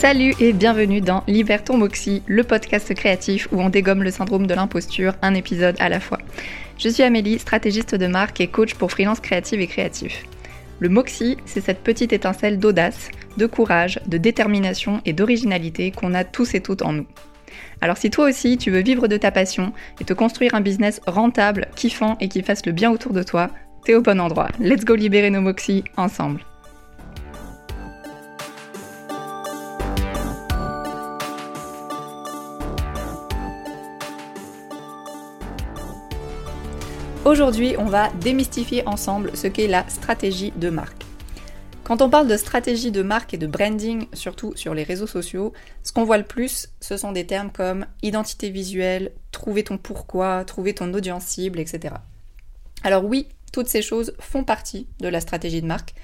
Salut et bienvenue dans Libère ton Moxie, le podcast créatif où on dégomme le syndrome de l'imposture, un épisode à la fois. Je suis Amélie, stratégiste de marque et coach pour freelance créative et créatif. Le Moxie, c'est cette petite étincelle d'audace, de courage, de détermination et d'originalité qu'on a tous et toutes en nous. Alors si toi aussi tu veux vivre de ta passion et te construire un business rentable, kiffant et qui fasse le bien autour de toi, t'es au bon endroit. Let's go libérer nos Moxie ensemble. Aujourd'hui, on va démystifier ensemble ce qu'est la stratégie de marque. Quand on parle de stratégie de marque et de branding, surtout sur les réseaux sociaux, ce qu'on voit le plus, ce sont des termes comme identité visuelle, trouver ton pourquoi, trouver ton audience cible, etc. Alors oui, toutes ces choses font partie de la stratégie de marque,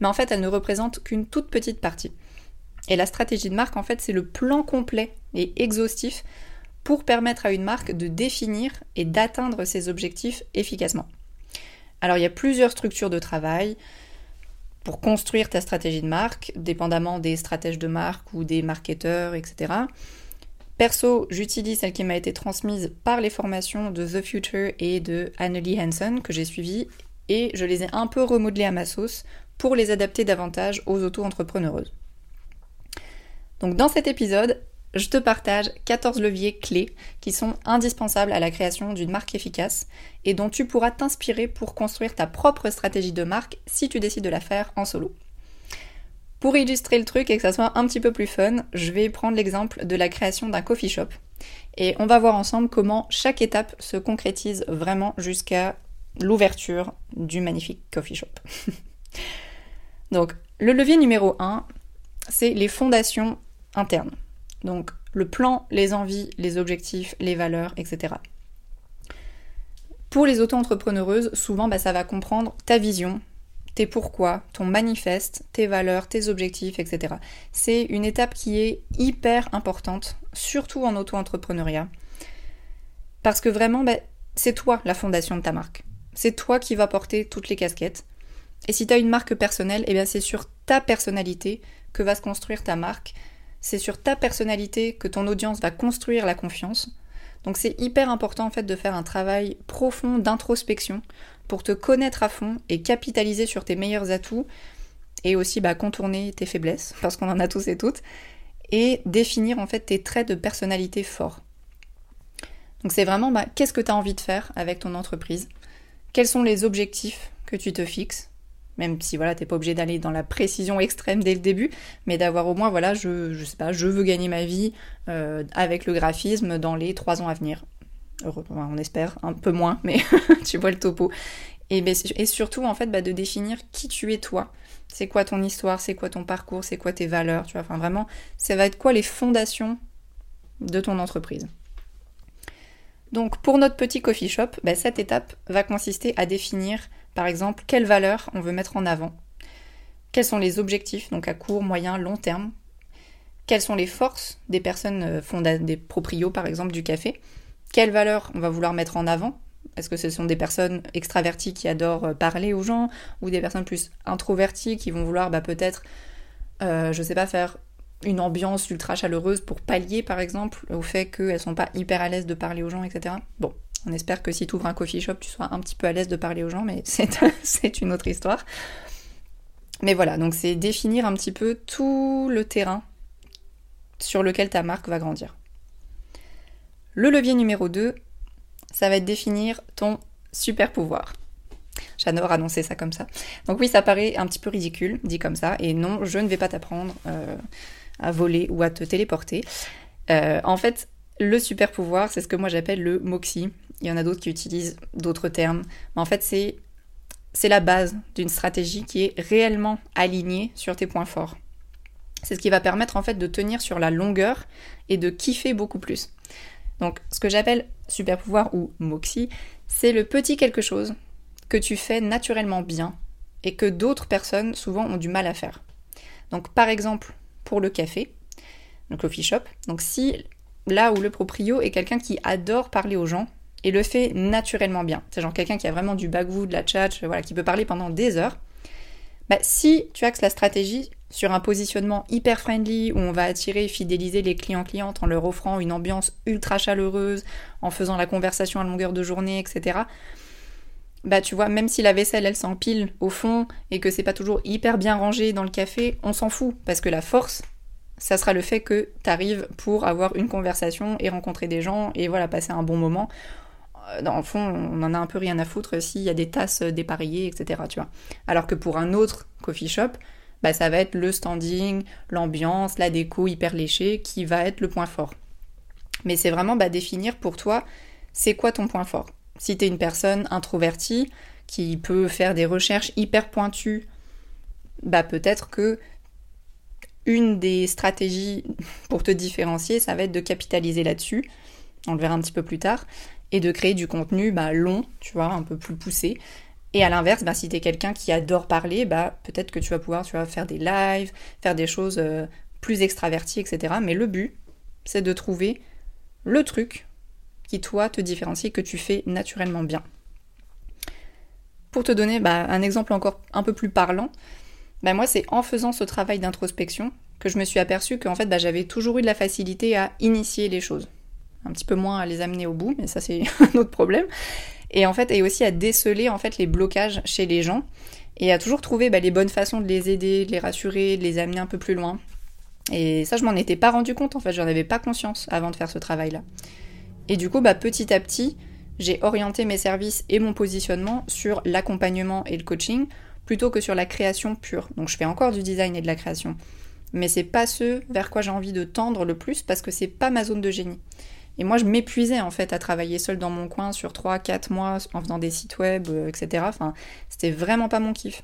mais en fait, elles ne représentent qu'une toute petite partie. Et la stratégie de marque, en fait, c'est le plan complet et exhaustif pour permettre à une marque de définir et d'atteindre ses objectifs efficacement. Alors il y a plusieurs structures de travail pour construire ta stratégie de marque, dépendamment des stratèges de marque ou des marketeurs, etc. Perso, j'utilise celle qui m'a été transmise par les formations de The Future et de Annelie Hansen que j'ai suivies et je les ai un peu remodelées à ma sauce pour les adapter davantage aux auto-entrepreneureuses. Donc dans cet épisode, je te partage 14 leviers clés qui sont indispensables à la création d'une marque efficace et dont tu pourras t'inspirer pour construire ta propre stratégie de marque si tu décides de la faire en solo. Pour illustrer le truc et que ça soit un petit peu plus fun, je vais prendre l'exemple de la création d'un coffee shop. Et on va voir ensemble comment chaque étape se concrétise vraiment jusqu'à l'ouverture du magnifique coffee shop. Donc, le levier numéro 1, c'est les fondations internes. Donc le plan, les envies, les objectifs, les valeurs, etc. Pour les auto-entrepreneureuses, souvent bah, ça va comprendre ta vision, tes pourquoi, ton manifeste, tes valeurs, tes objectifs, etc. C'est une étape qui est hyper importante, surtout en auto-entrepreneuriat. Parce que vraiment, bah, c'est toi la fondation de ta marque. C'est toi qui vas porter toutes les casquettes. Et si tu as une marque personnelle, eh c'est sur ta personnalité que va se construire ta marque c'est sur ta personnalité que ton audience va construire la confiance. Donc c'est hyper important en fait de faire un travail profond d'introspection pour te connaître à fond et capitaliser sur tes meilleurs atouts et aussi bah, contourner tes faiblesses parce qu'on en a tous et toutes et définir en fait tes traits de personnalité forts. Donc c'est vraiment bah, qu'est-ce que tu as envie de faire avec ton entreprise? Quels sont les objectifs que tu te fixes? Même si voilà, t'es pas obligé d'aller dans la précision extrême dès le début, mais d'avoir au moins voilà, je, je sais pas, je veux gagner ma vie euh, avec le graphisme dans les trois ans à venir. on espère un peu moins, mais tu vois le topo. Et, ben, et surtout en fait bah, de définir qui tu es toi. C'est quoi ton histoire, c'est quoi ton parcours, c'est quoi tes valeurs, tu vois. Enfin vraiment, ça va être quoi les fondations de ton entreprise. Donc pour notre petit coffee shop, bah, cette étape va consister à définir par exemple, quelles valeurs on veut mettre en avant? Quels sont les objectifs, donc à court, moyen, long terme? Quelles sont les forces des personnes, euh, des proprios par exemple du café? Quelles valeurs on va vouloir mettre en avant? Est-ce que ce sont des personnes extraverties qui adorent euh, parler aux gens ou des personnes plus introverties qui vont vouloir bah, peut-être, euh, je sais pas, faire une ambiance ultra chaleureuse pour pallier par exemple au fait qu'elles sont pas hyper à l'aise de parler aux gens, etc. Bon, on espère que si tu ouvres un coffee shop, tu sois un petit peu à l'aise de parler aux gens, mais c'est une autre histoire. Mais voilà, donc c'est définir un petit peu tout le terrain sur lequel ta marque va grandir. Le levier numéro 2, ça va être définir ton super pouvoir. J'adore annoncer ça comme ça. Donc oui, ça paraît un petit peu ridicule, dit comme ça, et non, je ne vais pas t'apprendre euh, à voler ou à te téléporter. Euh, en fait, le super pouvoir, c'est ce que moi j'appelle le moxie. Il y en a d'autres qui utilisent d'autres termes. Mais en fait, c'est, la base d'une stratégie qui est réellement alignée sur tes points forts. C'est ce qui va permettre en fait de tenir sur la longueur et de kiffer beaucoup plus. Donc, ce que j'appelle super pouvoir ou moxie, c'est le petit quelque chose que tu fais naturellement bien et que d'autres personnes souvent ont du mal à faire. Donc, par exemple, pour le café, le coffee shop, donc si là où le proprio est quelqu'un qui adore parler aux gens et le fait naturellement bien, c'est genre quelqu'un qui a vraiment du bagou, de la chat, voilà, qui peut parler pendant des heures, bah, si tu axes la stratégie sur un positionnement hyper friendly où on va attirer et fidéliser les clients-clientes en leur offrant une ambiance ultra chaleureuse, en faisant la conversation à longueur de journée, etc. Bah tu vois, même si la vaisselle elle s'empile au fond et que c'est pas toujours hyper bien rangé dans le café, on s'en fout parce que la force, ça sera le fait que tu arrives pour avoir une conversation et rencontrer des gens et voilà, passer un bon moment. Euh, dans le fond, on en a un peu rien à foutre s'il y a des tasses dépareillées, etc. Tu vois. Alors que pour un autre coffee shop, bah, ça va être le standing, l'ambiance, la déco hyper léchée qui va être le point fort. Mais c'est vraiment bah, définir pour toi, c'est quoi ton point fort? Si tu es une personne introvertie qui peut faire des recherches hyper pointues, bah peut-être que une des stratégies pour te différencier, ça va être de capitaliser là-dessus, on le verra un petit peu plus tard, et de créer du contenu bah, long, tu vois, un peu plus poussé, et à l'inverse, bah, si tu es quelqu'un qui adore parler, bah, peut-être que tu vas pouvoir tu faire des lives, faire des choses euh, plus extraverties, etc. Mais le but, c'est de trouver le truc qui, toi, te différencie, que tu fais naturellement bien. Pour te donner bah, un exemple encore un peu plus parlant, bah, moi, c'est en faisant ce travail d'introspection que je me suis aperçue qu'en fait, j'avais toujours eu de la facilité à initier les choses. Un petit peu moins à les amener au bout, mais ça, c'est un autre problème et en fait et aussi à déceler en fait les blocages chez les gens et à toujours trouver bah, les bonnes façons de les aider, de les rassurer, de les amener un peu plus loin. Et ça je m'en étais pas rendu compte en fait, j'en avais pas conscience avant de faire ce travail là. Et du coup bah petit à petit, j'ai orienté mes services et mon positionnement sur l'accompagnement et le coaching plutôt que sur la création pure. Donc je fais encore du design et de la création. Mais c'est pas ce vers quoi j'ai envie de tendre le plus parce que c'est pas ma zone de génie. Et moi, je m'épuisais en fait à travailler seule dans mon coin sur 3-4 mois en faisant des sites web, euh, etc. Enfin, c'était vraiment pas mon kiff.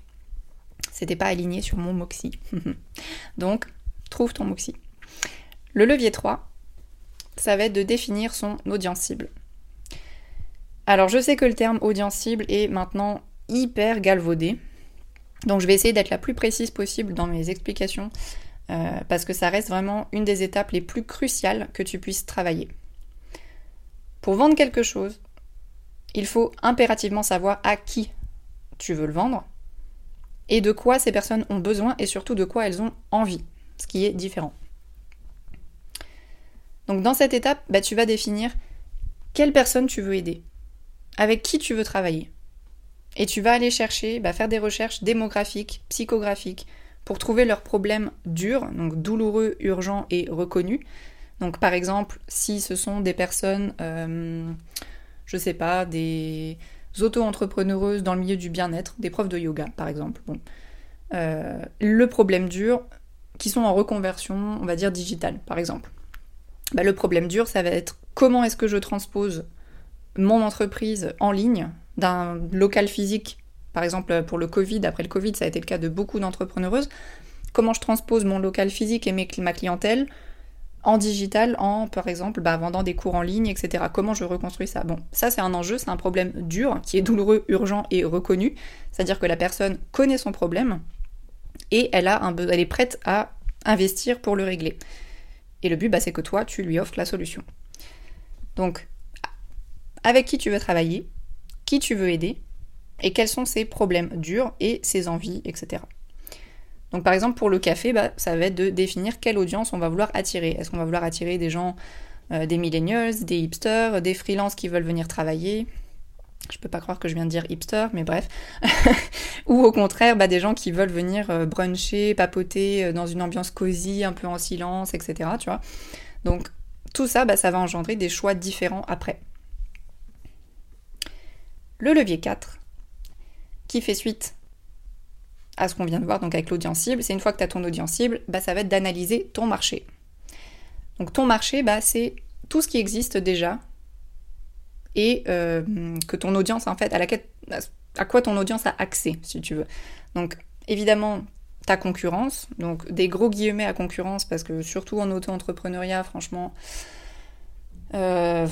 C'était pas aligné sur mon Moxie. Donc, trouve ton Moxie. Le levier 3, ça va être de définir son audience cible. Alors, je sais que le terme audience cible est maintenant hyper galvaudé. Donc, je vais essayer d'être la plus précise possible dans mes explications euh, parce que ça reste vraiment une des étapes les plus cruciales que tu puisses travailler. Pour vendre quelque chose, il faut impérativement savoir à qui tu veux le vendre et de quoi ces personnes ont besoin et surtout de quoi elles ont envie, ce qui est différent. Donc dans cette étape, bah, tu vas définir quelle personne tu veux aider, avec qui tu veux travailler. Et tu vas aller chercher, bah, faire des recherches démographiques, psychographiques, pour trouver leurs problèmes durs, donc douloureux, urgents et reconnus, donc par exemple, si ce sont des personnes, euh, je sais pas, des auto-entrepreneureuses dans le milieu du bien-être, des profs de yoga par exemple, bon. Euh, le problème dur, qui sont en reconversion, on va dire digitale par exemple. Bah, le problème dur, ça va être comment est-ce que je transpose mon entreprise en ligne d'un local physique, par exemple pour le Covid, après le Covid, ça a été le cas de beaucoup d'entrepreneuses, comment je transpose mon local physique et ma clientèle en digital en, par exemple, bah, vendant des cours en ligne, etc. Comment je reconstruis ça? Bon, ça c'est un enjeu, c'est un problème dur, qui est douloureux, urgent et reconnu. C'est-à-dire que la personne connaît son problème et elle, a un, elle est prête à investir pour le régler. Et le but, bah, c'est que toi, tu lui offres la solution. Donc, avec qui tu veux travailler, qui tu veux aider, et quels sont ses problèmes durs et ses envies, etc. Donc par exemple pour le café, bah, ça va être de définir quelle audience on va vouloir attirer. Est-ce qu'on va vouloir attirer des gens, euh, des millennials, des hipsters, des freelances qui veulent venir travailler? Je peux pas croire que je viens de dire hipster, mais bref. Ou au contraire, bah, des gens qui veulent venir euh, bruncher, papoter euh, dans une ambiance cosy, un peu en silence, etc. Donc tout ça, bah, ça va engendrer des choix différents après. Le levier 4, qui fait suite à ce qu'on vient de voir donc avec l'audience cible, c'est une fois que tu as ton audience cible, bah, ça va être d'analyser ton marché. Donc ton marché, bah, c'est tout ce qui existe déjà et euh, que ton audience, en fait, à, laquelle, à quoi ton audience a accès, si tu veux. Donc évidemment, ta concurrence, donc des gros guillemets à concurrence, parce que surtout en auto-entrepreneuriat, franchement, euh,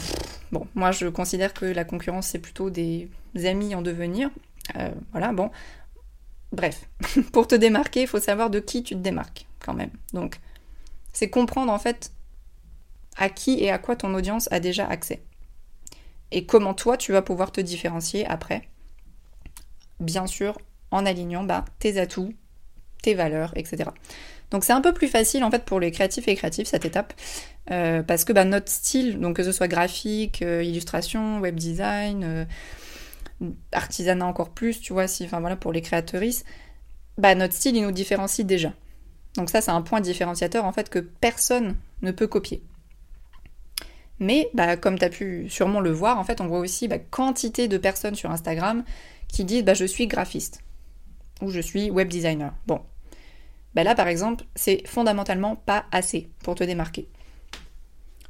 bon, moi je considère que la concurrence c'est plutôt des amis en devenir. Euh, voilà, bon, Bref, pour te démarquer, il faut savoir de qui tu te démarques quand même. Donc, c'est comprendre en fait à qui et à quoi ton audience a déjà accès. Et comment toi, tu vas pouvoir te différencier après. Bien sûr, en alignant bah, tes atouts tes valeurs, etc. Donc c'est un peu plus facile en fait pour les créatifs et créatifs cette étape, euh, parce que bah, notre style, donc que ce soit graphique, euh, illustration, web design, euh, artisanat encore plus, tu vois, si, enfin voilà, pour les créatrices, bah notre style il nous différencie déjà. Donc ça c'est un point différenciateur en fait que personne ne peut copier. Mais bah, comme tu as pu sûrement le voir, en fait on voit aussi bah, quantité de personnes sur Instagram qui disent bah, je suis graphiste ou je suis web designer. Bon, là par exemple, c'est fondamentalement pas assez pour te démarquer.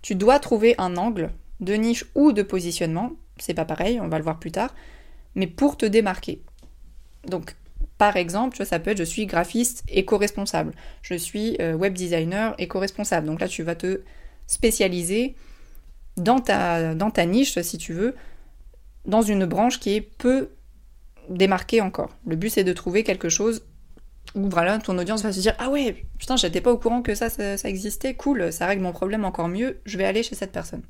Tu dois trouver un angle de niche ou de positionnement, c'est pas pareil, on va le voir plus tard, mais pour te démarquer. Donc par exemple, ça peut être je suis graphiste éco-responsable, je suis euh, web designer éco-responsable. Donc là tu vas te spécialiser dans ta, dans ta niche, si tu veux, dans une branche qui est peu démarquée encore. Le but c'est de trouver quelque chose où voilà, ton audience va se dire Ah ouais, putain, j'étais pas au courant que ça, ça, existait, cool, ça règle mon problème encore mieux, je vais aller chez cette personne.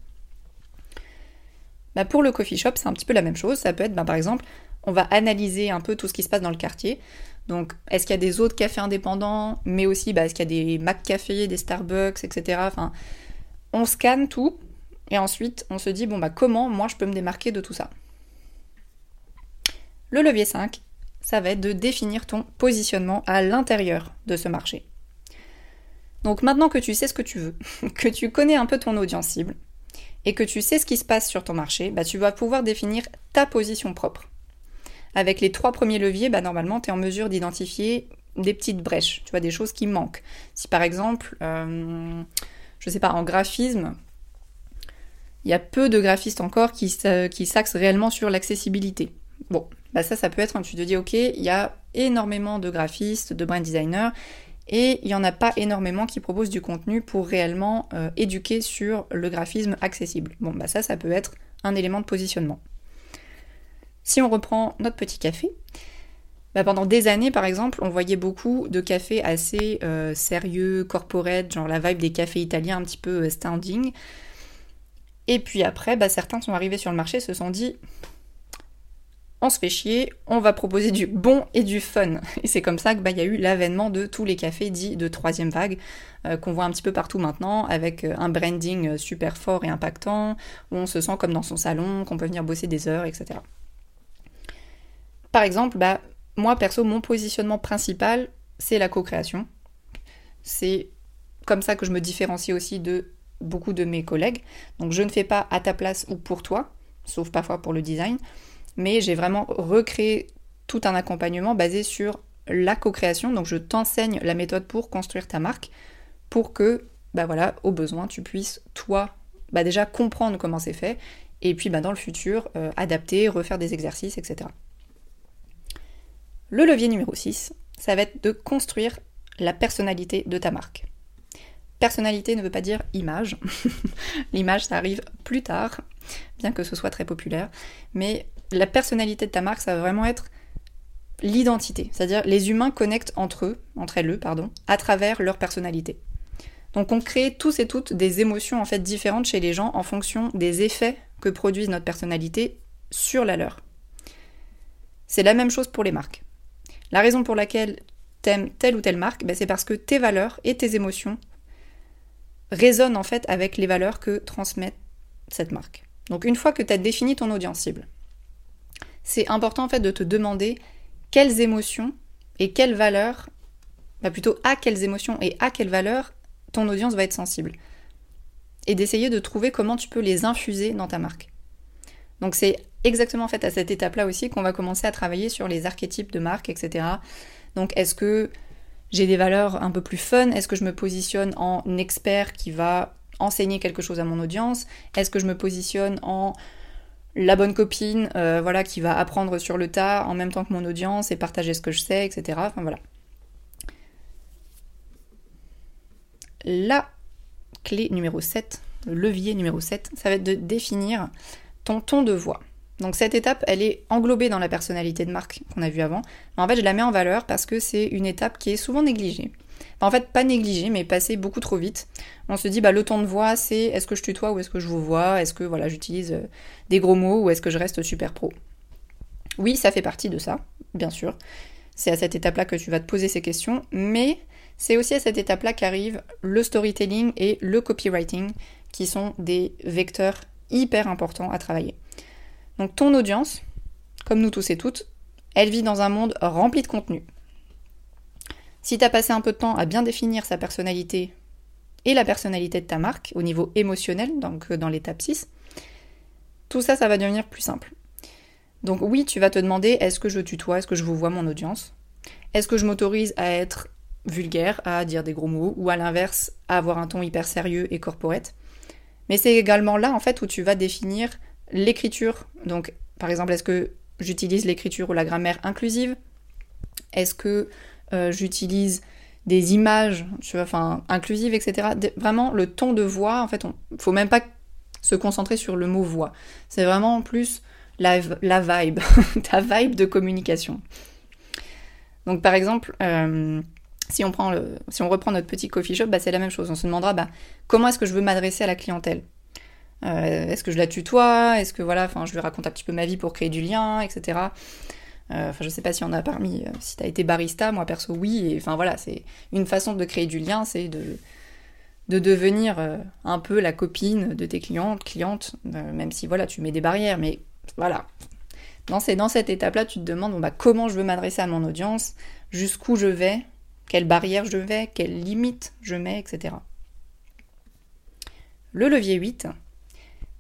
Bah pour le coffee shop, c'est un petit peu la même chose. Ça peut être, bah, par exemple, on va analyser un peu tout ce qui se passe dans le quartier. Donc, est-ce qu'il y a des autres cafés indépendants, mais aussi, bah, est-ce qu'il y a des Mac Café, des Starbucks, etc. On scanne tout, et ensuite, on se dit, bon, bah, comment moi je peux me démarquer de tout ça? Le levier 5, ça va être de définir ton positionnement à l'intérieur de ce marché. Donc maintenant que tu sais ce que tu veux, que tu connais un peu ton audience cible, et que tu sais ce qui se passe sur ton marché, bah, tu vas pouvoir définir ta position propre. Avec les trois premiers leviers, bah, normalement, tu es en mesure d'identifier des petites brèches, tu vois, des choses qui manquent. Si par exemple, euh, je sais pas, en graphisme, il y a peu de graphistes encore qui, qui s'axent réellement sur l'accessibilité. Bon, bah ça, ça peut être quand tu te dis, ok, il y a énormément de graphistes, de brand designers, et il n'y en a pas énormément qui proposent du contenu pour réellement euh, éduquer sur le graphisme accessible. Bon, bah ça, ça peut être un élément de positionnement. Si on reprend notre petit café, bah pendant des années, par exemple, on voyait beaucoup de cafés assez euh, sérieux, corporate, genre la vibe des cafés italiens un petit peu euh, standing. Et puis après, bah, certains sont arrivés sur le marché, se sont dit on se fait chier, on va proposer du bon et du fun. Et c'est comme ça qu'il bah, y a eu l'avènement de tous les cafés dits de troisième vague, euh, qu'on voit un petit peu partout maintenant, avec euh, un branding euh, super fort et impactant, où on se sent comme dans son salon, qu'on peut venir bosser des heures, etc. Par exemple, bah, moi perso, mon positionnement principal, c'est la co-création. C'est comme ça que je me différencie aussi de beaucoup de mes collègues. Donc je ne fais pas à ta place ou pour toi, sauf parfois pour le design mais j'ai vraiment recréé tout un accompagnement basé sur la co-création. Donc je t'enseigne la méthode pour construire ta marque pour que, bah voilà, au besoin, tu puisses, toi, bah déjà comprendre comment c'est fait et puis bah, dans le futur, euh, adapter, refaire des exercices, etc. Le levier numéro 6, ça va être de construire la personnalité de ta marque. Personnalité ne veut pas dire image. L'image, ça arrive plus tard, bien que ce soit très populaire. Mais la personnalité de ta marque, ça va vraiment être l'identité. C'est-à-dire les humains connectent entre eux, entre elles, pardon, à travers leur personnalité. Donc on crée tous et toutes des émotions en fait différentes chez les gens en fonction des effets que produisent notre personnalité sur la leur. C'est la même chose pour les marques. La raison pour laquelle t'aimes telle ou telle marque, ben, c'est parce que tes valeurs et tes émotions résonnent en fait avec les valeurs que transmet cette marque. Donc une fois que tu as défini ton audience cible, c'est important en fait de te demander quelles émotions et quelles valeurs, bah plutôt à quelles émotions et à quelles valeurs ton audience va être sensible. Et d'essayer de trouver comment tu peux les infuser dans ta marque. Donc c'est exactement en fait à cette étape-là aussi qu'on va commencer à travailler sur les archétypes de marque, etc. Donc est-ce que j'ai des valeurs un peu plus fun? Est-ce que je me positionne en expert qui va enseigner quelque chose à mon audience? Est-ce que je me positionne en la bonne copine, euh, voilà, qui va apprendre sur le tas en même temps que mon audience et partager ce que je sais, etc. Enfin voilà. La clé numéro 7, le levier numéro 7, ça va être de définir ton ton de voix. Donc cette étape, elle est englobée dans la personnalité de marque qu'on a vu avant. Mais en fait, je la mets en valeur parce que c'est une étape qui est souvent négligée en fait, pas négligé, mais passé beaucoup trop vite. On se dit, bah, le ton de voix, c'est est-ce que je tutoie ou est-ce que je vous vois? Est-ce que voilà, j'utilise euh, des gros mots ou est-ce que je reste super pro? Oui, ça fait partie de ça, bien sûr. C'est à cette étape-là que tu vas te poser ces questions, mais c'est aussi à cette étape-là qu'arrive le storytelling et le copywriting, qui sont des vecteurs hyper importants à travailler. Donc ton audience, comme nous tous et toutes, elle vit dans un monde rempli de contenu. Si tu as passé un peu de temps à bien définir sa personnalité et la personnalité de ta marque au niveau émotionnel, donc euh, dans l'étape 6, tout ça, ça va devenir plus simple. Donc oui, tu vas te demander est-ce que je tutoie, est-ce que je vous vois mon audience? Est-ce que je m'autorise à être vulgaire, à dire des gros mots, ou à l'inverse, à avoir un ton hyper sérieux et corporate? Mais c'est également là, en fait, où tu vas définir l'écriture. Donc, par exemple, est-ce que j'utilise l'écriture ou la grammaire inclusive? Est-ce que euh, j'utilise des images, tu vois, enfin, inclusives, etc. Vraiment, le ton de voix, en fait, on faut même pas se concentrer sur le mot voix. C'est vraiment plus la, la vibe, ta vibe de communication. Donc, par exemple, euh, si, on prend si on reprend notre petit coffee shop, bah, c'est la même chose. On se demandera bah, comment est-ce que je veux m'adresser à la clientèle? Euh, est-ce que je la tutoie? Est-ce que voilà, enfin, je lui raconte un petit peu ma vie pour créer du lien, etc. Euh, enfin, je sais pas si on a parmi, euh, si t'as été barista, moi perso oui. Et enfin voilà, c'est une façon de créer du lien, c'est de de devenir euh, un peu la copine de tes clientes, clientes, même si voilà, tu mets des barrières, mais voilà. Dans, dans cette étape-là, tu te demandes bah, comment je veux m'adresser à mon audience, jusqu'où je vais, quelles barrières je vais, quelles limites je mets, etc. Le levier 8,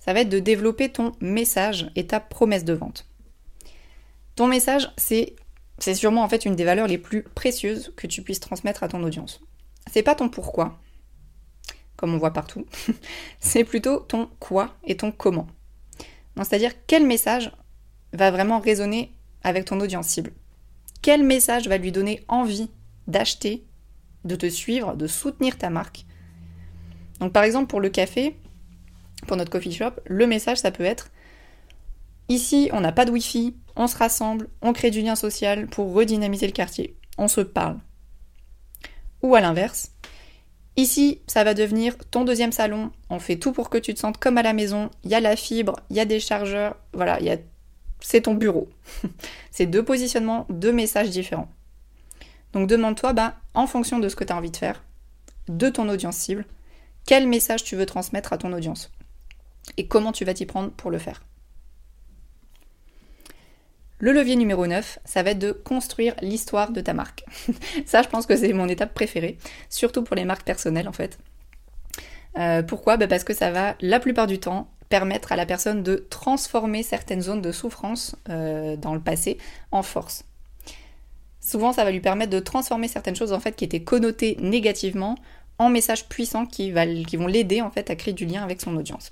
ça va être de développer ton message et ta promesse de vente. Ton message, c'est sûrement en fait une des valeurs les plus précieuses que tu puisses transmettre à ton audience. C'est pas ton pourquoi, comme on voit partout, c'est plutôt ton quoi et ton comment. C'est-à-dire quel message va vraiment résonner avec ton audience cible? Quel message va lui donner envie d'acheter, de te suivre, de soutenir ta marque? Donc par exemple pour le café, pour notre coffee shop, le message ça peut être Ici, on n'a pas de Wi-Fi, on se rassemble, on crée du lien social pour redynamiser le quartier. On se parle. Ou à l'inverse, ici, ça va devenir ton deuxième salon, on fait tout pour que tu te sentes comme à la maison, il y a la fibre, il y a des chargeurs, voilà, a... c'est ton bureau. c'est deux positionnements, deux messages différents. Donc demande-toi, bah, en fonction de ce que tu as envie de faire, de ton audience cible, quel message tu veux transmettre à ton audience et comment tu vas t'y prendre pour le faire. Le levier numéro 9, ça va être de construire l'histoire de ta marque. ça, je pense que c'est mon étape préférée, surtout pour les marques personnelles en fait. Euh, pourquoi? Bah, Parce que ça va, la plupart du temps, permettre à la personne de transformer certaines zones de souffrance euh, dans le passé en force. Souvent, ça va lui permettre de transformer certaines choses en fait qui étaient connotées négativement en messages puissants qui, qui vont l'aider en fait à créer du lien avec son audience.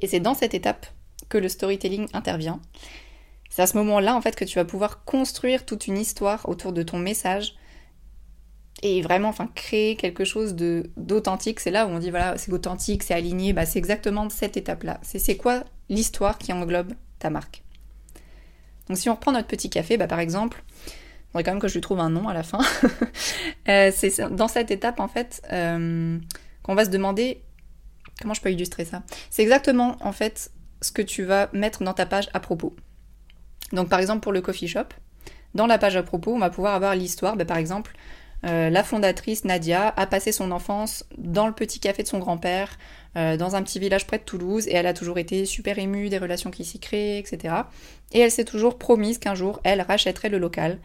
Et c'est dans cette étape que le storytelling intervient. C'est à ce moment-là, en fait, que tu vas pouvoir construire toute une histoire autour de ton message et vraiment enfin créer quelque chose de d'authentique. C'est là où on dit voilà c'est authentique c'est aligné. Bah, c'est exactement cette étape là c'est c'est quoi l'histoire qui englobe ta marque? Donc si on reprend notre petit café bah, par exemple il faudrait quand même que je lui trouve un nom à la fin. Euh, c'est dans cette étape en fait euh, qu'on va se demander comment je peux illustrer ça? C'est exactement en fait ce que tu vas mettre dans ta page à propos donc par exemple pour le coffee shop, dans la page à propos, on va pouvoir avoir l'histoire, ben, par exemple, euh, la fondatrice Nadia a passé son enfance dans le petit café de son grand-père, euh, dans un petit village près de Toulouse, et elle a toujours été super émue des relations qui s'y créent, etc. Et elle s'est toujours promise qu'un jour, elle rachèterait le local,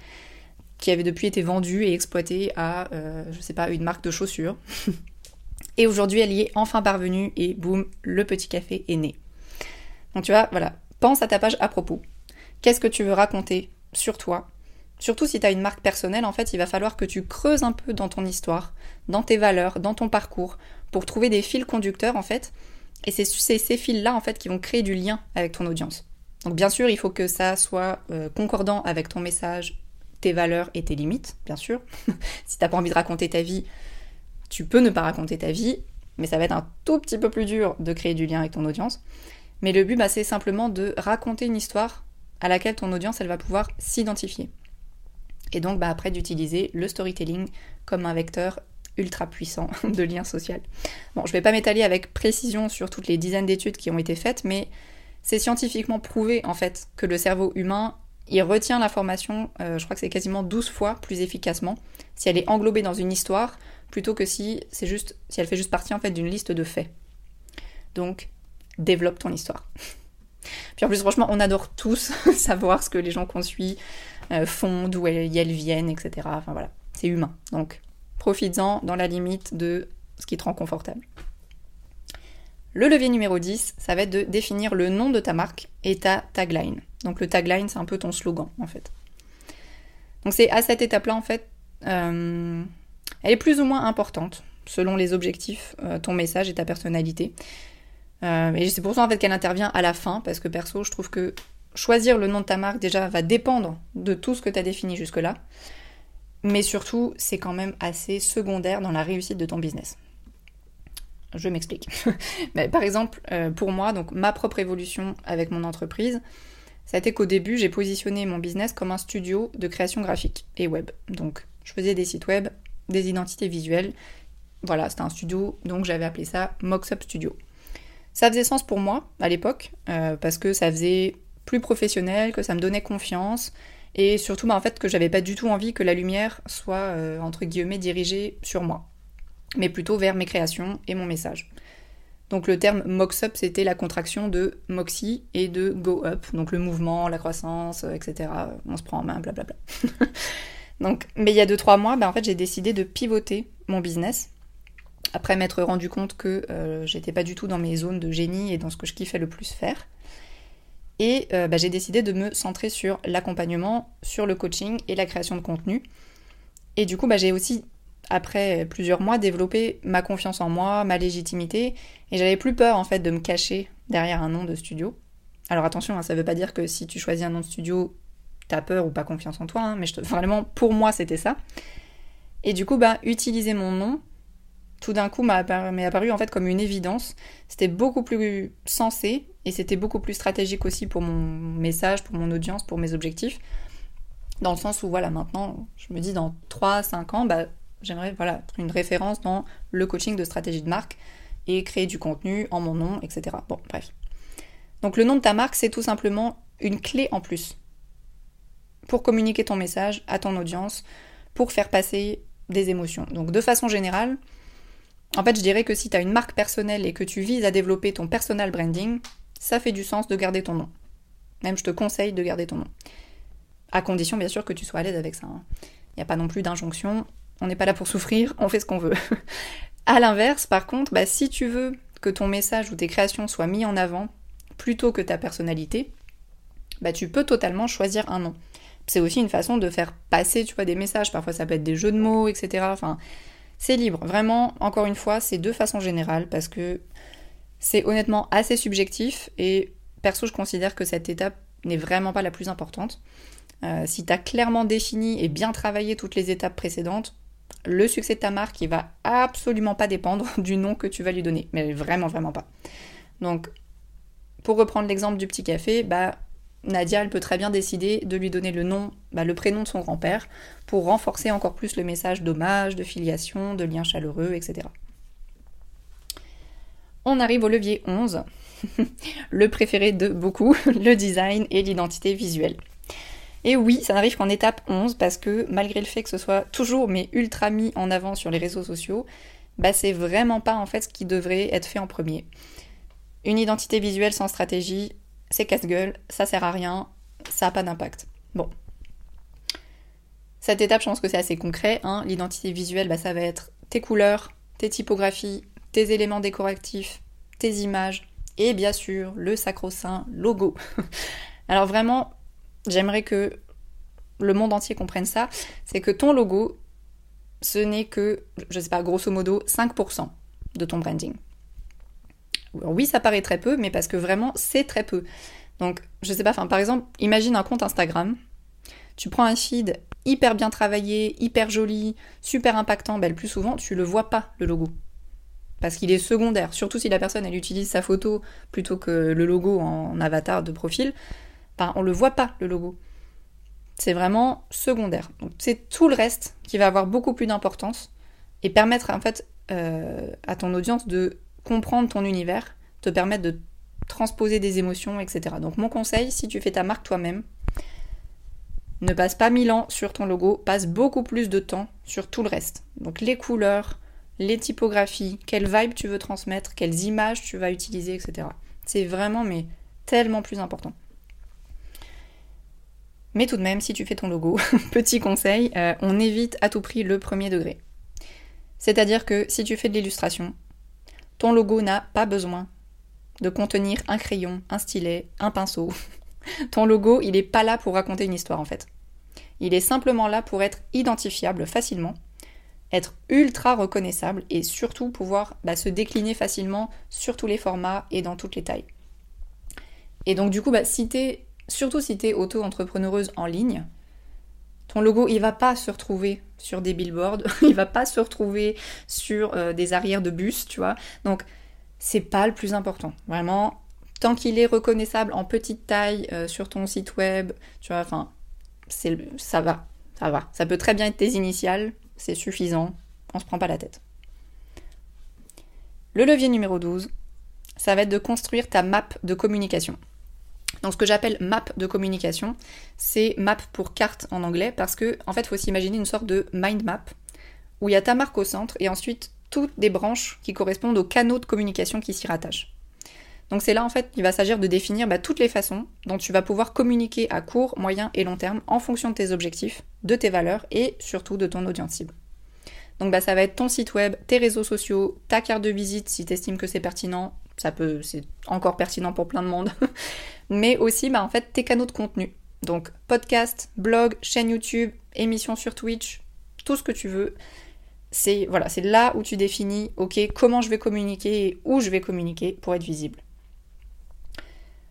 qui avait depuis été vendu et exploité à, euh, je sais pas, une marque de chaussures. et aujourd'hui, elle y est enfin parvenue, et boum, le petit café est né. Donc tu vois, voilà, pense à ta page à propos. Qu'est-ce que tu veux raconter sur toi Surtout si tu as une marque personnelle, en fait, il va falloir que tu creuses un peu dans ton histoire, dans tes valeurs, dans ton parcours, pour trouver des fils conducteurs, en fait. Et c'est ces fils-là, en fait, qui vont créer du lien avec ton audience. Donc bien sûr, il faut que ça soit euh, concordant avec ton message, tes valeurs et tes limites, bien sûr. si t'as pas envie de raconter ta vie, tu peux ne pas raconter ta vie, mais ça va être un tout petit peu plus dur de créer du lien avec ton audience. Mais le but, bah, c'est simplement de raconter une histoire à laquelle ton audience elle va pouvoir s'identifier. Et donc bah, après d'utiliser le storytelling comme un vecteur ultra puissant de lien social. Bon, je vais pas m'étaler avec précision sur toutes les dizaines d'études qui ont été faites, mais c'est scientifiquement prouvé en fait que le cerveau humain il retient l'information, euh, je crois que c'est quasiment 12 fois plus efficacement, si elle est englobée dans une histoire, plutôt que si c'est juste si elle fait juste partie en fait d'une liste de faits. Donc, développe ton histoire. Puis en plus, franchement, on adore tous savoir ce que les gens qu'on suit euh, font, d'où elles, viennent, etc. Enfin voilà, c'est humain. Donc, profites-en dans la limite de ce qui te rend confortable. Le levier numéro 10, ça va être de définir le nom de ta marque et ta tagline. Donc le tagline, c'est un peu ton slogan en fait. Donc c'est à cette étape-là en fait, euh, elle est plus ou moins importante selon les objectifs, euh, ton message et ta personnalité. Euh, et c'est pour ça en fait qu'elle intervient à la fin parce que perso, je trouve que choisir le nom de ta marque déjà va dépendre de tout ce que tu as défini jusque-là. Mais surtout, c'est quand même assez secondaire dans la réussite de ton business. Je m'explique. par exemple, pour moi, donc ma propre évolution avec mon entreprise, ça a été qu'au début, j'ai positionné mon business comme un studio de création graphique et web. Donc, je faisais des sites web, des identités visuelles. Voilà, c'était un studio, donc j'avais appelé ça Moxup Studio. Ça faisait sens pour moi à l'époque, euh, parce que ça faisait plus professionnel, que ça me donnait confiance, et surtout bah, en fait que j'avais pas du tout envie que la lumière soit euh, entre guillemets dirigée sur moi, mais plutôt vers mes créations et mon message. Donc le terme Mox-up, c'était la contraction de Moxie et de Go Up, donc le mouvement, la croissance, euh, etc. On se prend en main, blablabla. mais il y a 2-3 mois, ben, en fait, j'ai décidé de pivoter mon business. Après m'être rendu compte que euh, j'étais pas du tout dans mes zones de génie et dans ce que je kiffais le plus faire. Et euh, ben, j'ai décidé de me centrer sur l'accompagnement, sur le coaching et la création de contenu. Et du coup, ben, j'ai aussi après plusieurs mois, développer ma confiance en moi, ma légitimité, et j'avais plus peur en fait de me cacher derrière un nom de studio. Alors attention, hein, ça veut pas dire que si tu choisis un nom de studio, t'as peur ou pas confiance en toi, hein, mais vraiment pour moi c'était ça. Et du coup, bah, utiliser mon nom, tout d'un coup m'est apparu, en fait comme une évidence. C'était beaucoup plus sensé et c'était beaucoup plus stratégique aussi pour mon message, pour mon audience, pour mes objectifs. Dans le sens où voilà, maintenant, je me dis dans 3-5 ans, bah, J'aimerais voilà, être une référence dans le coaching de stratégie de marque et créer du contenu en mon nom, etc. Bon, bref. Donc le nom de ta marque, c'est tout simplement une clé en plus pour communiquer ton message à ton audience, pour faire passer des émotions. Donc de façon générale, en fait, je dirais que si tu as une marque personnelle et que tu vises à développer ton personal branding, ça fait du sens de garder ton nom. Même je te conseille de garder ton nom. À condition bien sûr que tu sois à l'aise avec ça. Il hein. n'y a pas non plus d'injonction on n'est pas là pour souffrir, on fait ce qu'on veut. à l'inverse, par contre, bah, si tu veux que ton message ou tes créations soient mis en avant plutôt que ta personnalité, bah, tu peux totalement choisir un nom. C'est aussi une façon de faire passer, des messages. Parfois, ça peut être des jeux de mots, etc. c'est libre. Vraiment, encore une fois, c'est de façon générale parce que c'est honnêtement assez subjectif et perso, je considère que cette étape n'est vraiment pas la plus importante. Euh, si tu as clairement défini et bien travaillé toutes les étapes précédentes, le succès de ta marque, il va absolument pas dépendre du nom que tu vas lui donner. Mais vraiment, vraiment pas. Donc, pour reprendre l'exemple du petit café, bah, Nadia, elle peut très bien décider de lui donner le nom, bah, le prénom de son grand-père, pour renforcer encore plus le message d'hommage, de filiation, de lien chaleureux, etc. On arrive au levier 11, le préféré de beaucoup, le design et l'identité visuelle. Et oui, ça n'arrive qu'en étape 11 parce que malgré le fait que ce soit toujours mais ultra mis en avant sur les réseaux sociaux, bah c'est vraiment pas en fait ce qui devrait être fait en premier. Une identité visuelle sans stratégie, c'est casse-gueule, ça sert à rien, ça n'a pas d'impact. Bon. Cette étape, je pense que c'est assez concret. Hein. L'identité visuelle, bah, ça va être tes couleurs, tes typographies, tes éléments décoratifs, tes images et bien sûr le sacro-saint logo. Alors vraiment, j'aimerais que le monde entier comprenne ça, c'est que ton logo, ce n'est que, je sais pas, grosso modo, 5% de ton branding. Oui, ça paraît très peu, mais parce que vraiment, c'est très peu. Donc, je sais pas, par exemple, imagine un compte Instagram, tu prends un feed hyper bien travaillé, hyper joli, super impactant, ben, le plus souvent, tu le vois pas, le logo. Parce qu'il est secondaire, surtout si la personne, elle utilise sa photo plutôt que le logo en avatar de profil, on on le voit pas, le logo. C'est vraiment secondaire. Donc c'est tout le reste qui va avoir beaucoup plus d'importance et permettre en fait euh, à ton audience de comprendre ton univers, te permettre de transposer des émotions, etc. Donc mon conseil, si tu fais ta marque toi-même, Ne passe pas mille ans sur ton logo, passe beaucoup plus de temps sur tout le reste. Donc les couleurs, les typographies, quelle vibe tu veux transmettre, quelles images tu vas utiliser, etc. C'est vraiment mais tellement plus important. Mais tout de même, si tu fais ton logo, petit conseil, euh, on évite à tout prix le premier degré. C'est-à-dire que si tu fais de l'illustration, ton logo n'a pas besoin de contenir un crayon, un stylet, un pinceau. ton logo, il n'est pas là pour raconter une histoire en fait. Il est simplement là pour être identifiable facilement, être ultra reconnaissable et surtout pouvoir bah, se décliner facilement sur tous les formats et dans toutes les tailles. Et donc du coup, bah, si surtout si tu es auto-entrepreneureuse en ligne, ton logo, il va pas se retrouver sur des billboards, il va pas se retrouver sur euh, des arrières de bus, tu vois. Donc, c'est pas le plus important. Vraiment, tant qu'il est reconnaissable en petite taille euh, sur ton site web, tu vois, enfin, ça va, ça va. Ça peut très bien être tes initiales, c'est suffisant, on se prend pas la tête. Le levier numéro 12, ça va être de construire ta map de communication. Donc ce que j'appelle map de communication, c'est map pour carte en anglais parce que en fait, il faut s'imaginer une sorte de mind map où il y a ta marque au centre et ensuite toutes des branches qui correspondent aux canaux de communication qui s'y rattachent. Donc c'est là en fait qu'il va s'agir de définir bah, toutes les façons dont tu vas pouvoir communiquer à court, moyen et long terme en fonction de tes objectifs, de tes valeurs et surtout de ton audience cible. Donc bah, ça va être ton site web, tes réseaux sociaux, ta carte de visite si tu estimes que c'est pertinent, ça peut, c'est encore pertinent pour plein de monde, mais aussi bah, en fait tes canaux de contenu. Donc podcast, blog, chaîne YouTube, émissions sur Twitch, tout ce que tu veux. C'est voilà, c'est là où tu définis OK, comment je vais communiquer et où je vais communiquer pour être visible.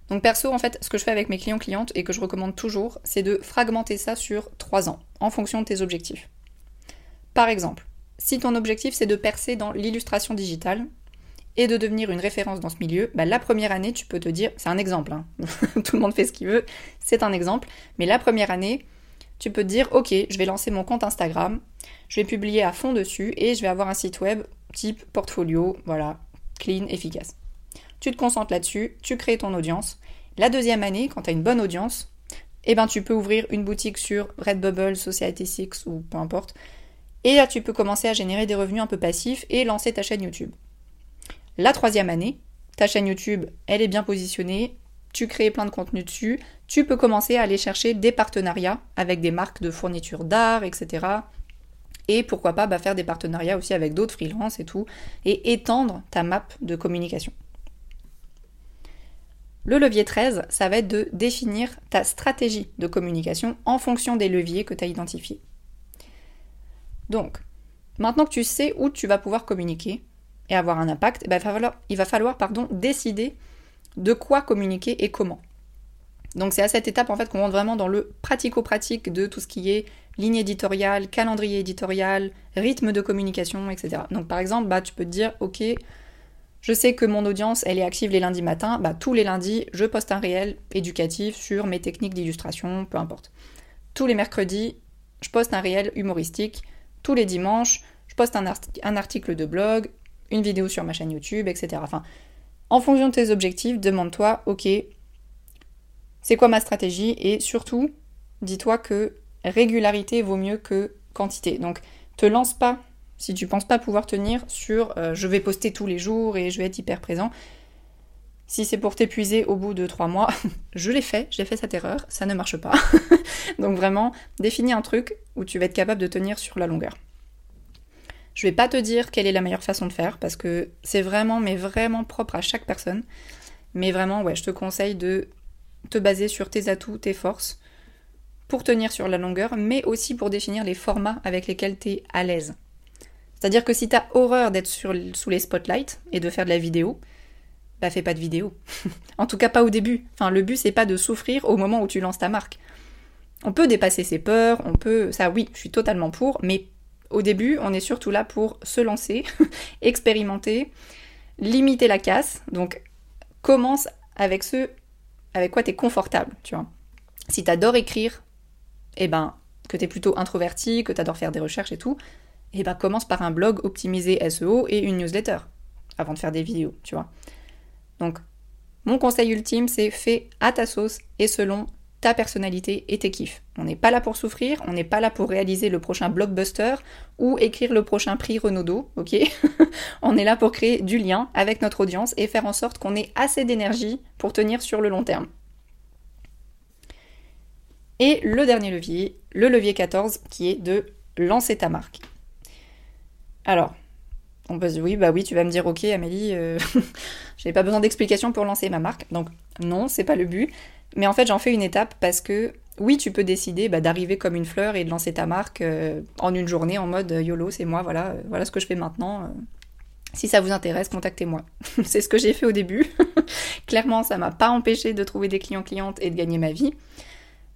Donc perso, en fait, ce que je fais avec mes clients clientes et que je recommande toujours, c'est de fragmenter ça sur trois ans, en fonction de tes objectifs. Par exemple, si ton objectif c'est de percer dans l'illustration digitale et de devenir une référence dans ce milieu, bah, la première année, tu peux te dire, c'est un exemple, hein. tout le monde fait ce qu'il veut, c'est un exemple, mais la première année, tu peux te dire, ok, je vais lancer mon compte Instagram, je vais publier à fond dessus et je vais avoir un site web type portfolio, voilà, clean, efficace. Tu te concentres là-dessus, tu crées ton audience. La deuxième année, quand tu as une bonne audience, eh ben, tu peux ouvrir une boutique sur Redbubble, Society6 ou peu importe. Et là, tu peux commencer à générer des revenus un peu passifs et lancer ta chaîne YouTube. La troisième année, ta chaîne YouTube, elle est bien positionnée, tu crées plein de contenu dessus, tu peux commencer à aller chercher des partenariats avec des marques de fourniture d'art, etc. Et pourquoi pas bah, faire des partenariats aussi avec d'autres freelances et tout, et étendre ta map de communication. Le levier 13, ça va être de définir ta stratégie de communication en fonction des leviers que tu as identifiés. Donc, maintenant que tu sais où tu vas pouvoir communiquer et avoir un impact, eh ben, il va falloir, pardon, décider de quoi communiquer et comment. Donc c'est à cette étape en fait qu'on rentre vraiment dans le pratico-pratique de tout ce qui est ligne éditoriale, calendrier éditorial, rythme de communication, etc. Donc par exemple, bah, tu peux te dire, ok, je sais que mon audience, elle est active les lundis matins. Bah, tous les lundis, je poste un réel éducatif sur mes techniques d'illustration, peu importe. Tous les mercredis, je poste un réel humoristique. Tous les dimanches, je poste un, un article de blog, une vidéo sur ma chaîne YouTube, etc. En fonction de tes objectifs, demande-toi, ok, c'est quoi ma stratégie Et surtout, dis-toi que régularité vaut mieux que quantité. Donc, te lance pas si tu penses pas pouvoir tenir sur euh, je vais poster tous les jours et je vais être hyper présent, si c'est pour t'épuiser au bout de trois mois, je l'ai fait, j'ai fait cette erreur, ça ne marche pas. Donc vraiment, définis un truc où tu vas être capable de tenir sur la longueur. Je vais pas te dire quelle est la meilleure façon de faire parce que c'est vraiment, mais vraiment propre à chaque personne. Mais vraiment, ouais, je te conseille de te baser sur tes atouts, tes forces pour tenir sur la longueur, mais aussi pour définir les formats avec lesquels tu es à l'aise. C'est-à-dire que si t'as horreur d'être sous les spotlights et de faire de la vidéo, bah fais pas de vidéo. en tout cas pas au début. Enfin, le but c'est pas de souffrir au moment où tu lances ta marque. On peut dépasser ses peurs, on peut. Ça oui, je suis totalement pour, mais au début, on est surtout là pour se lancer, expérimenter, limiter la casse. Donc commence avec ce avec quoi tu es confortable, tu vois. Si t'adores écrire, eh ben, que t'es plutôt introverti, que t'adores faire des recherches et tout, et eh ben commence par un blog optimisé SEO et une newsletter avant de faire des vidéos, tu vois. Donc, mon conseil ultime, c'est fais à ta sauce et selon personnalité et tes kiffs. On n'est pas là pour souffrir, on n'est pas là pour réaliser le prochain blockbuster ou écrire le prochain prix Renaudot, ok On est là pour créer du lien avec notre audience et faire en sorte qu'on ait assez d'énergie pour tenir sur le long terme. Et le dernier levier, le levier 14, qui est de lancer ta marque. Alors, on peut se dire, oui, bah oui, tu vas me dire, ok, Amélie, euh, j'ai pas besoin d'explication pour lancer ma marque. Donc, non, c'est pas le but. Mais en fait, j'en fais une étape parce que, oui, tu peux décider bah, d'arriver comme une fleur et de lancer ta marque euh, en une journée en mode YOLO, c'est moi, voilà, euh, voilà ce que je fais maintenant. Si ça vous intéresse, contactez-moi. c'est ce que j'ai fait au début. Clairement, ça m'a pas empêché de trouver des clients-clientes et de gagner ma vie.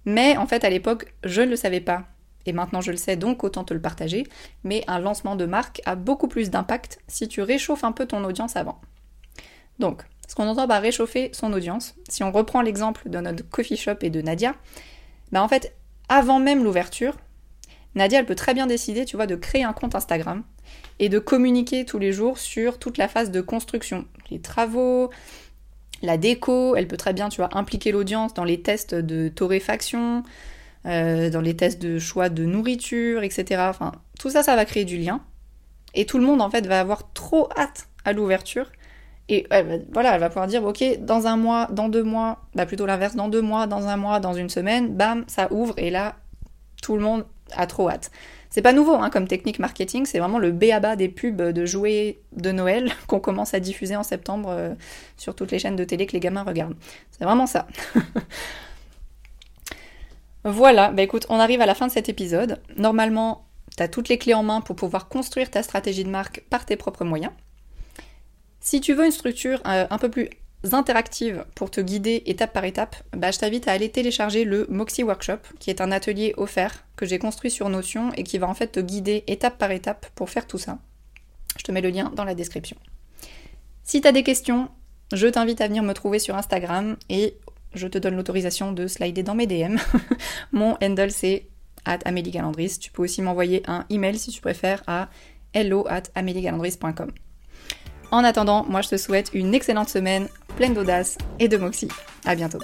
Mais en fait, à l'époque, je ne le savais pas. Et maintenant je le sais, donc autant te le partager. Mais un lancement de marque a beaucoup plus d'impact si tu réchauffes un peu ton audience avant. Donc, ce qu'on entend par réchauffer son audience, si on reprend l'exemple de notre coffee shop et de Nadia, bah en fait, avant même l'ouverture, Nadia, elle peut très bien décider, tu vois, de créer un compte Instagram et de communiquer tous les jours sur toute la phase de construction, les travaux, la déco, elle peut très bien, tu vois, impliquer l'audience dans les tests de torréfaction, euh, dans les tests de choix de nourriture, etc. Enfin, tout ça, ça va créer du lien. Et tout le monde, en fait, va avoir trop hâte à l'ouverture. Et voilà, elle va pouvoir dire, ok, dans un mois, dans deux mois, bah plutôt l'inverse, dans deux mois, dans un mois, dans une semaine, bam, ça ouvre. Et là, tout le monde a trop hâte. C'est pas nouveau hein, comme technique marketing, c'est vraiment le béaba des pubs de jouets de Noël qu'on commence à diffuser en septembre euh, sur toutes les chaînes de télé que les gamins regardent. C'est vraiment ça. voilà, bah écoute, on arrive à la fin de cet épisode. Normalement, tu as toutes les clés en main pour pouvoir construire ta stratégie de marque par tes propres moyens. Si tu veux une structure euh, un peu plus interactives pour te guider étape par étape, bah, je t'invite à aller télécharger le Moxie Workshop, qui est un atelier offert que j'ai construit sur Notion et qui va en fait te guider étape par étape pour faire tout ça. Je te mets le lien dans la description. Si tu as des questions, je t'invite à venir me trouver sur Instagram et je te donne l'autorisation de slider dans mes DM. Mon handle c'est at Amélie Galandris. Tu peux aussi m'envoyer un email si tu préfères à hello at. En attendant, moi je te souhaite une excellente semaine pleine d'audace et de moxie. À bientôt.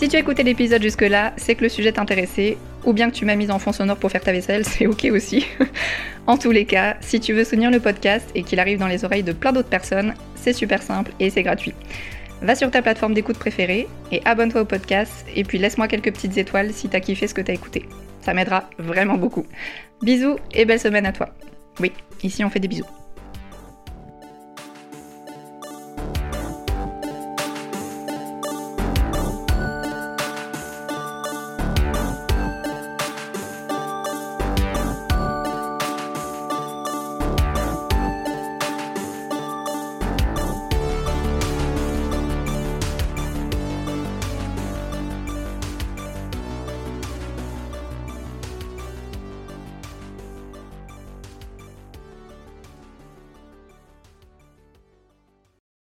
Si tu as écouté l'épisode jusque-là, c'est que le sujet t'intéressait, ou bien que tu m'as mis en fond sonore pour faire ta vaisselle, c'est ok aussi. en tous les cas, si tu veux soutenir le podcast et qu'il arrive dans les oreilles de plein d'autres personnes, c'est super simple et c'est gratuit va sur ta plateforme d'écoute préférée et abonne-toi au podcast et puis laisse-moi quelques petites étoiles si t'as kiffé ce que t'as écouté. Ça m'aidera vraiment beaucoup. Bisous et belle semaine à toi. Oui, ici on fait des bisous.